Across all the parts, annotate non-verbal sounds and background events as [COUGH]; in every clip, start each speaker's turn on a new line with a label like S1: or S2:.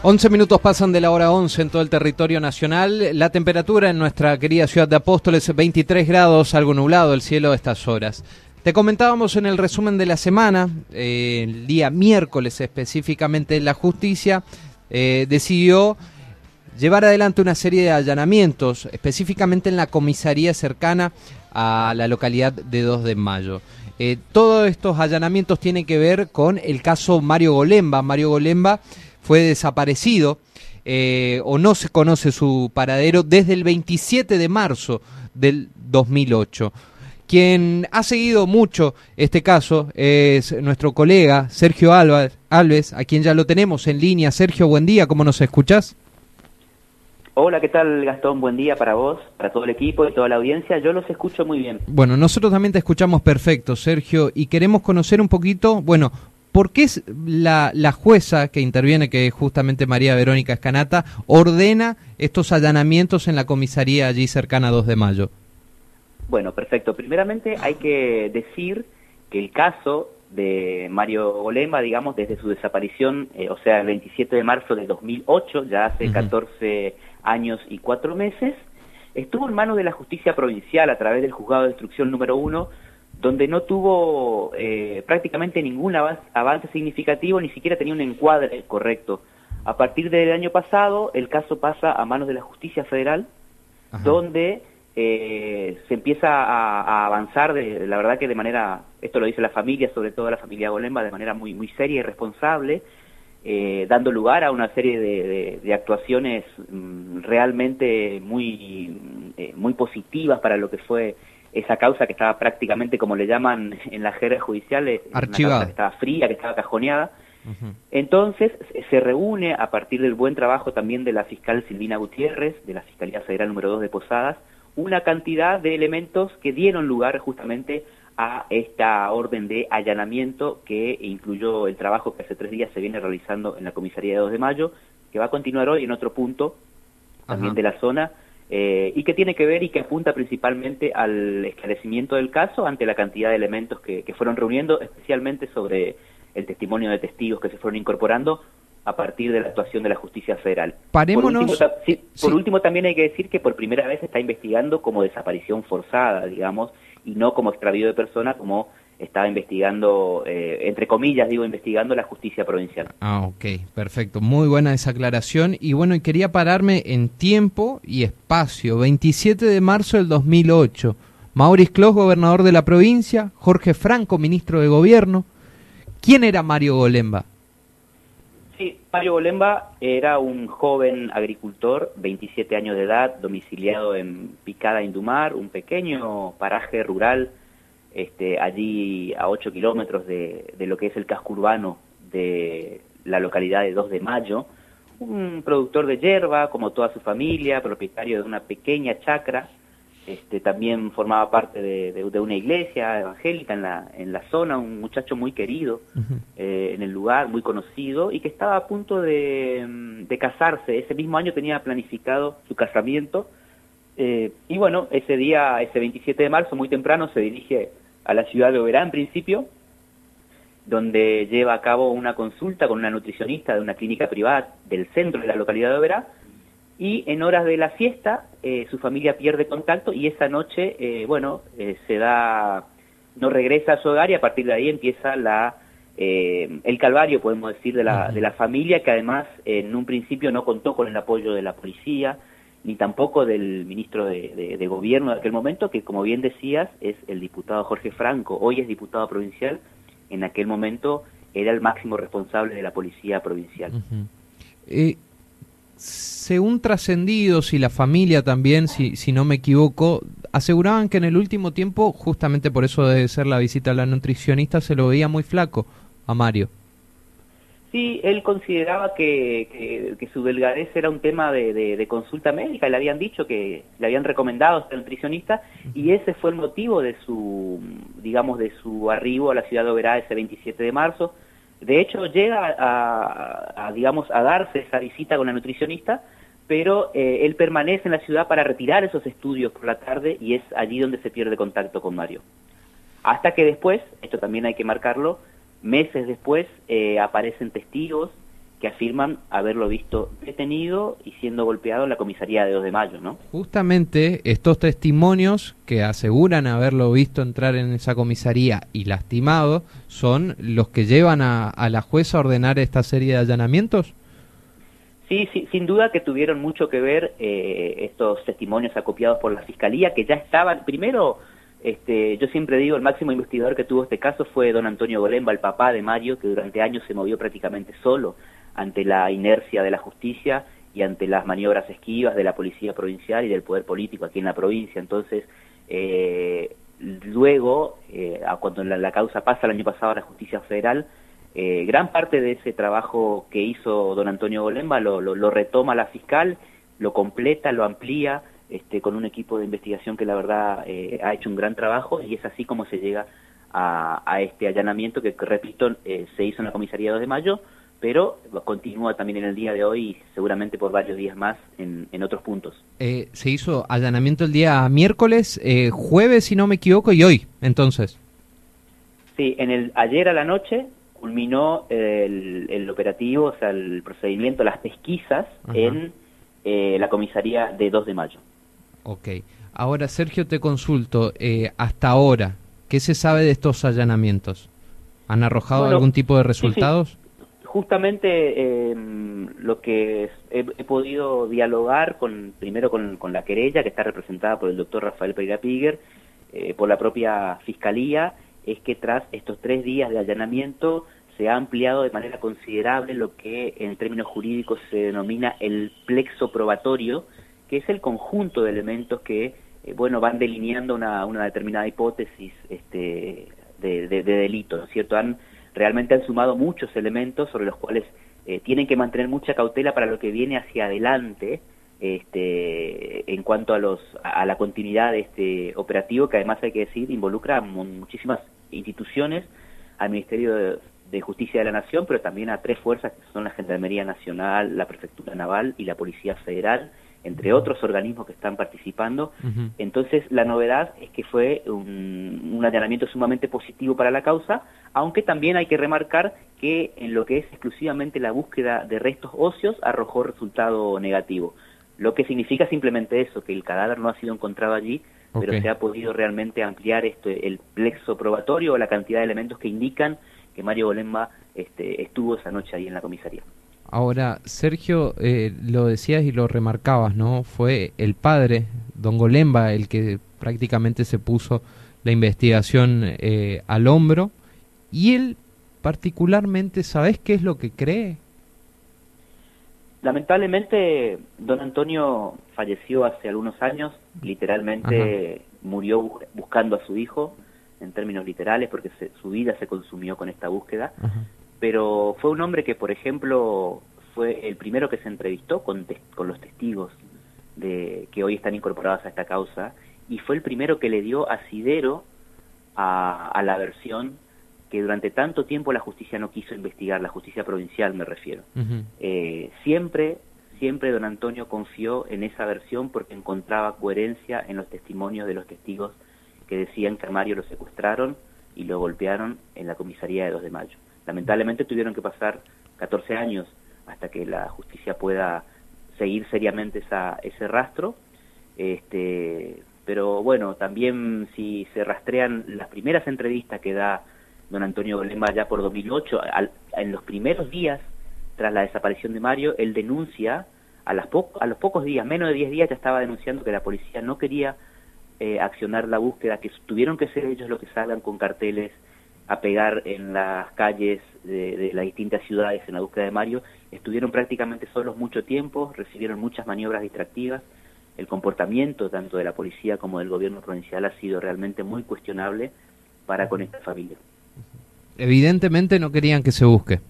S1: 11 minutos pasan de la hora 11 en todo el territorio nacional. La temperatura en nuestra querida ciudad de Apóstoles, 23 grados, algo nublado el cielo a estas horas. Te comentábamos en el resumen de la semana, eh, el día miércoles específicamente, la justicia eh, decidió llevar adelante una serie de allanamientos, específicamente en la comisaría cercana a la localidad de 2 de Mayo. Eh, todos estos allanamientos tienen que ver con el caso Mario Golemba. Mario Golemba fue desaparecido eh, o no se conoce su paradero desde el 27 de marzo del 2008. Quien ha seguido mucho este caso es nuestro colega Sergio Alves, a quien ya lo tenemos en línea. Sergio, buen día, ¿cómo nos escuchás?
S2: Hola, ¿qué tal Gastón? Buen día para vos, para todo el equipo y toda la audiencia. Yo los escucho muy bien.
S1: Bueno, nosotros también te escuchamos perfecto, Sergio, y queremos conocer un poquito, bueno, ¿por qué la, la jueza que interviene, que es justamente María Verónica Escanata, ordena estos allanamientos en la comisaría allí cercana a 2 de mayo?
S2: Bueno, perfecto. Primeramente hay que decir que el caso de Mario Golema, digamos, desde su desaparición, eh, o sea, el 27 de marzo de 2008, ya hace 14 años y cuatro meses, estuvo en manos de la justicia provincial a través del juzgado de instrucción número uno, donde no tuvo eh, prácticamente ningún avance, significativo, ni siquiera tenía un encuadre correcto. A partir del año pasado, el caso pasa a manos de la justicia federal, donde eh, se empieza a, avanzar, de, la verdad que de manera, esto lo dice la familia, sobre todo la familia Golemba, de manera muy, muy seria y responsable, eh, dando lugar a una serie de, actuaciones mm, realmente muy, eh, muy positivas para lo que fue esa causa que estaba prácticamente, como le llaman [LAUGHS] en la jerga judicial,
S1: Archivada.
S2: que estaba fría, que estaba cajoneada. Entonces se reúne a partir del buen trabajo también de la fiscal Silvina Gutiérrez, de la Fiscalía Federal número 2 de Posadas, una cantidad de elementos que dieron lugar justamente a esta orden de allanamiento que incluyó el trabajo que hace tres días se viene realizando en la comisaría de 2 de mayo, que va a continuar hoy en otro punto también de la zona, eh, y que tiene que ver y que apunta principalmente al esclarecimiento del caso ante la cantidad de elementos que, fueron reuniendo, especialmente sobre el testimonio de testigos que se fueron incorporando a partir de la actuación de la justicia federal.
S1: Parémonos.
S2: Por último, también hay que decir que por primera vez se está investigando como desaparición forzada, digamos, y no como extravío de persona como estaba investigando, eh, entre comillas digo, investigando la justicia provincial.
S1: Ah, ok, perfecto. Muy buena esa aclaración. Y bueno, quería pararme en tiempo y espacio. 27 de marzo del 2008. Maurice Clos, gobernador de la provincia. Jorge Franco, ministro de gobierno. ¿Quién era Mario Golemba?
S2: Sí, Mario Golemba era un joven agricultor, 27 años de edad, domiciliado en Picada, Indumar, un pequeño paraje rural, este, allí a 8 kilómetros de, de lo que es el casco urbano de la localidad de 2 de Mayo, un productor de hierba, como toda su familia, propietario de una pequeña chacra, este, también formaba parte de, una iglesia evangélica en la, en la zona, un muchacho muy querido eh, en el lugar, muy conocido, y que estaba a punto de, casarse. Ese mismo año tenía planificado su casamiento. Eh, y bueno, ese día, ese 27 de marzo, muy temprano, se dirige a la ciudad de Oberá en principio, donde lleva a cabo una consulta con una nutricionista de una clínica privada del centro de la localidad de Oberá, y en horas de la siesta eh, su familia pierde contacto y esa noche, eh, bueno, se da, no regresa a su hogar y a partir de ahí empieza la, el calvario, podemos decir, de la, de la familia, que además en un principio no contó con el apoyo de la policía, ni tampoco del ministro de, de, gobierno de aquel momento, que como bien decías, es el diputado Jorge Franco, hoy es diputado provincial, en aquel momento era el máximo responsable de la policía provincial.
S1: Según trascendidos y la familia también, si, si no me equivoco, aseguraban que en el último tiempo, justamente por eso debe ser la visita a la nutricionista, se lo veía muy flaco a Mario.
S2: Sí, él consideraba que, que, su delgadez era un tema de, de, consulta médica, le habían dicho que le habían recomendado a este nutricionista y ese fue el motivo de su, digamos, de su arribo a la ciudad de Oberá ese 27 de marzo de hecho, llega a, digamos, a darse esa visita con la nutricionista, pero eh, él permanece en la ciudad para retirar esos estudios por la tarde y es allí donde se pierde contacto con Mario. Hasta que después, esto también hay que marcarlo, meses después eh, aparecen testigos que afirman haberlo visto detenido y siendo golpeado en la comisaría de 2 de mayo, ¿no?
S1: Justamente estos testimonios que aseguran haberlo visto entrar en esa comisaría y lastimado son los que llevan a, la jueza a ordenar esta serie de allanamientos.
S2: Sí, sí, sin duda que tuvieron mucho que ver eh, estos testimonios acopiados por la fiscalía que ya estaban, primero este, yo siempre digo, el máximo investigador que tuvo este caso fue don Antonio Golemba, el papá de Mario, que durante años se movió prácticamente solo ante la inercia de la justicia y ante las maniobras esquivas de la policía provincial y del poder político aquí en la provincia. Entonces, eh, luego, eh, cuando la, causa pasa el año pasado a la justicia federal, eh, gran parte de ese trabajo que hizo don Antonio Golemba lo, lo retoma la fiscal, lo completa, lo amplía, este, con un equipo de investigación que la verdad eh, ha hecho un gran trabajo y es así como se llega a, este allanamiento que, repito, eh, se hizo en la comisaría 2 de mayo, pero continúa también en el día de hoy y seguramente por varios días más en, otros puntos.
S1: Eh, se hizo allanamiento el día miércoles, jueves si no me equivoco, y hoy, entonces.
S2: Sí, en el, ayer a la noche culminó el, operativo, o sea, el procedimiento, las pesquisas en la comisaría de 2 de mayo.
S1: Ok. Ahora, Sergio, te consulto, eh, hasta ahora, ¿qué se sabe de estos allanamientos? ¿Han arrojado algún tipo de resultados?
S2: Justamente em, lo que he, podido dialogar con primero con, la querella, que está representada por el doctor Rafael Pereira Piguer, eh, por la propia Fiscalía, es que tras estos tres días de allanamiento se ha ampliado de manera considerable lo que en términos jurídicos se denomina el plexo probatorio, que es el conjunto de elementos que eh, bueno van delineando una, una determinada hipótesis este, de, delito, ¿no es cierto? Han, realmente han sumado muchos elementos sobre los cuales eh, tienen que mantener mucha cautela para lo que viene hacia adelante este, en cuanto a, los, a la continuidad de este operativo, que además hay que decir involucra a muchísimas instituciones, al Ministerio de, de Justicia de la Nación, pero también a tres fuerzas que son la Gendarmería Nacional, la Prefectura Naval y la Policía Federal, entre otros organismos que están participando. Entonces, la novedad es que fue un, un, allanamiento sumamente positivo para la causa, aunque también hay que remarcar que en lo que es exclusivamente la búsqueda de restos óseos arrojó resultado negativo. Lo que significa simplemente eso, que el cadáver no ha sido encontrado allí, pero se ha podido realmente ampliar este, el plexo probatorio o la cantidad de elementos que indican que Mario Bolemba este, estuvo esa noche ahí en la comisaría.
S1: Ahora, Sergio, eh, lo decías y lo remarcabas, ¿no? Fue el padre, don Golemba, el que prácticamente se puso la investigación eh, al hombro. Y él, particularmente, ¿sabes qué es lo que cree?
S2: Lamentablemente, don Antonio falleció hace algunos años, literalmente murió buscando a su hijo, en términos literales, porque su vida se consumió con esta búsqueda pero fue un hombre que, por ejemplo, fue el primero que se entrevistó con, con los testigos de, que hoy están incorporados a esta causa y fue el primero que le dio asidero a, a la versión que durante tanto tiempo la justicia no quiso investigar, la justicia provincial me refiero. eh, siempre, siempre don Antonio confió en esa versión porque encontraba coherencia en los testimonios de los testigos que decían que a Mario lo secuestraron y lo golpearon en la comisaría de 2 de mayo. Lamentablemente tuvieron que pasar 14 años hasta que la justicia pueda seguir seriamente esa, ese rastro. Este, pero bueno, también si se rastrean las primeras entrevistas que da don Antonio Golemba ya por 2008, en los primeros días tras la desaparición de Mario, él denuncia, a, las a los pocos días, menos de 10 días, ya estaba denunciando que la policía no quería eh, accionar la búsqueda, que tuvieron que ser ellos los que salgan con carteles a pegar en las calles de, las distintas ciudades en la búsqueda de Mario, estuvieron prácticamente solos mucho tiempo, recibieron muchas maniobras distractivas, el comportamiento tanto de la policía como del gobierno provincial ha sido realmente muy cuestionable para con esta familia.
S1: Evidentemente no querían que se busque,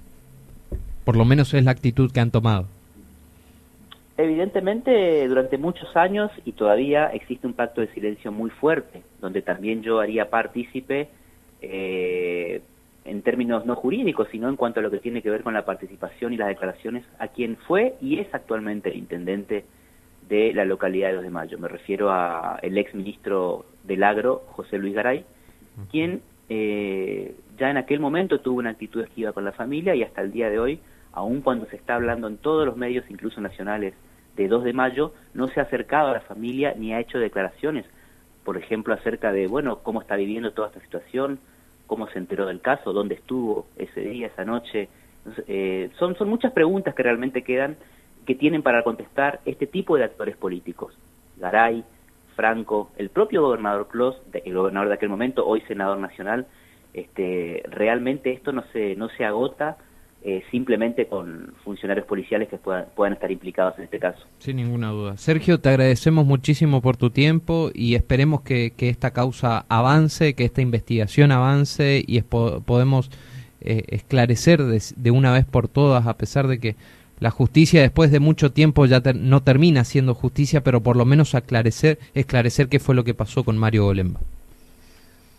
S1: por lo menos es la actitud que han tomado.
S2: Evidentemente, durante muchos años y todavía existe un pacto de silencio muy fuerte, donde también yo haría partícipe eh, en términos no jurídicos, sino en cuanto a lo que tiene que ver con la participación y las declaraciones a quien fue y es actualmente el intendente de la localidad de 2 de Mayo. Me refiero a el ex ministro del Agro, José Luis Garay, quien eh, ya en aquel momento tuvo una actitud esquiva con la familia y hasta el día de hoy aun cuando se está hablando en todos los medios, incluso nacionales, de 2 de mayo, no se ha acercado a la familia ni ha hecho declaraciones, por ejemplo, acerca de, bueno, cómo está viviendo toda esta situación, cómo se enteró del caso, dónde estuvo ese día, esa noche. Eh, son, son muchas preguntas que realmente quedan que tienen para contestar este tipo de actores políticos. Garay, Franco, el propio gobernador Clos, el gobernador de aquel momento, hoy senador nacional, este, realmente esto no se, no se agota eh, simplemente con funcionarios policiales que puedan, puedan estar implicados en este caso.
S1: Sin ninguna duda. Sergio, te agradecemos muchísimo por tu tiempo y esperemos que, que esta causa avance, que esta investigación avance y podemos eh, esclarecer de, una vez por todas, a pesar de que la justicia después de mucho tiempo ya no termina siendo justicia, pero por lo menos aclarecer, esclarecer qué fue lo que pasó con Mario Golemba.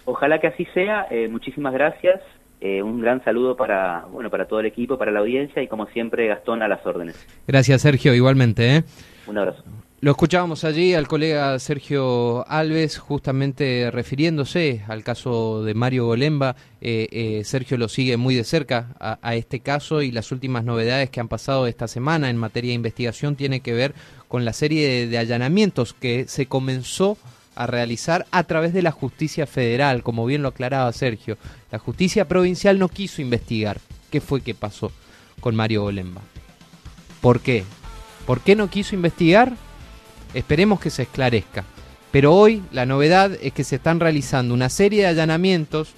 S2: Ojalá que así sea. Eh, muchísimas gracias. Eh, un gran saludo para, bueno, para todo el equipo, para la audiencia y como siempre Gastón a las órdenes.
S1: Gracias Sergio, igualmente. ¿eh?
S2: Un abrazo.
S1: Lo escuchábamos allí al colega Sergio Alves justamente refiriéndose al caso de Mario Golemba. Eh, Sergio lo sigue muy de cerca a, este caso y las últimas novedades que han pasado esta semana en materia de investigación tiene que ver con la serie de allanamientos que se comenzó a realizar a través de la justicia federal, como bien lo aclaraba Sergio. La justicia provincial no quiso investigar qué fue que pasó con Mario Olemba. ¿Por qué? ¿Por qué no quiso investigar? Esperemos que se esclarezca. Pero hoy la novedad es que se están realizando una serie de allanamientos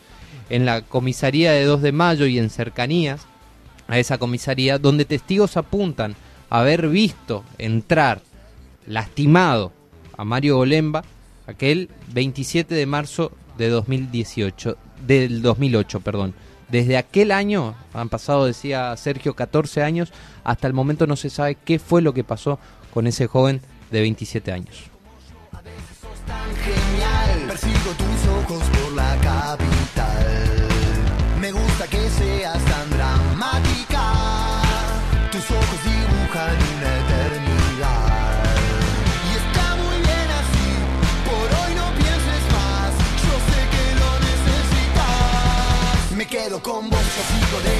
S1: en la comisaría de 2 de mayo y en cercanías a esa comisaría donde testigos apuntan a haber visto entrar lastimado a Mario Olemba aquel 27 de marzo de 2018, del 2008, perdón. Desde aquel año, han pasado, decía Sergio, 14 años, hasta el momento no se sabe qué fue lo que pasó con ese joven de 27 años. Me gusta que seas
S3: con vos, yo sigo de